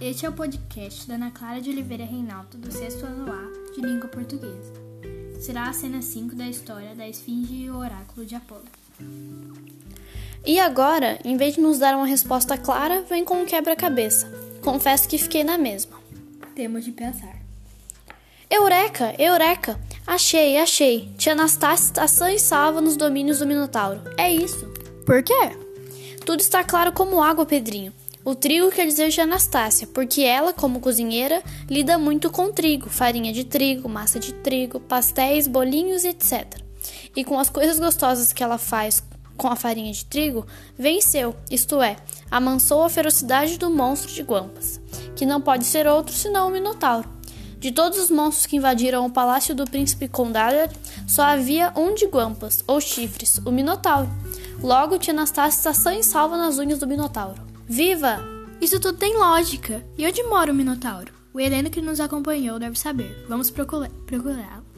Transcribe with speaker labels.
Speaker 1: Este é o podcast da Ana Clara de Oliveira Reinaldo, do sexto ano A de língua portuguesa. Será a cena 5 da história da Esfinge e o Oráculo de Apolo.
Speaker 2: E agora, em vez de nos dar uma resposta clara, vem com um quebra-cabeça. Confesso que fiquei na mesma.
Speaker 1: Temos de pensar.
Speaker 2: Eureka! Eureka! Achei, achei! Tia Anastácia está sã e salva nos domínios do Minotauro. É isso.
Speaker 1: Por quê?
Speaker 2: Tudo está claro como água, Pedrinho. O trigo quer dizer de Anastácia, porque ela, como cozinheira, lida muito com trigo, farinha de trigo, massa de trigo, pastéis, bolinhos, etc. E com as coisas gostosas que ela faz com a farinha de trigo, venceu, isto é, amansou a ferocidade do monstro de Guampas, que não pode ser outro senão o Minotauro. De todos os monstros que invadiram o palácio do príncipe Condalha, só havia um de Guampas, ou chifres, o Minotauro. Logo, tia Anastácia está sã e salva nas unhas do Minotauro. Viva!
Speaker 1: Isso tudo tem lógica. E onde mora o Minotauro? O Heleno que nos acompanhou deve saber. Vamos procurá-lo.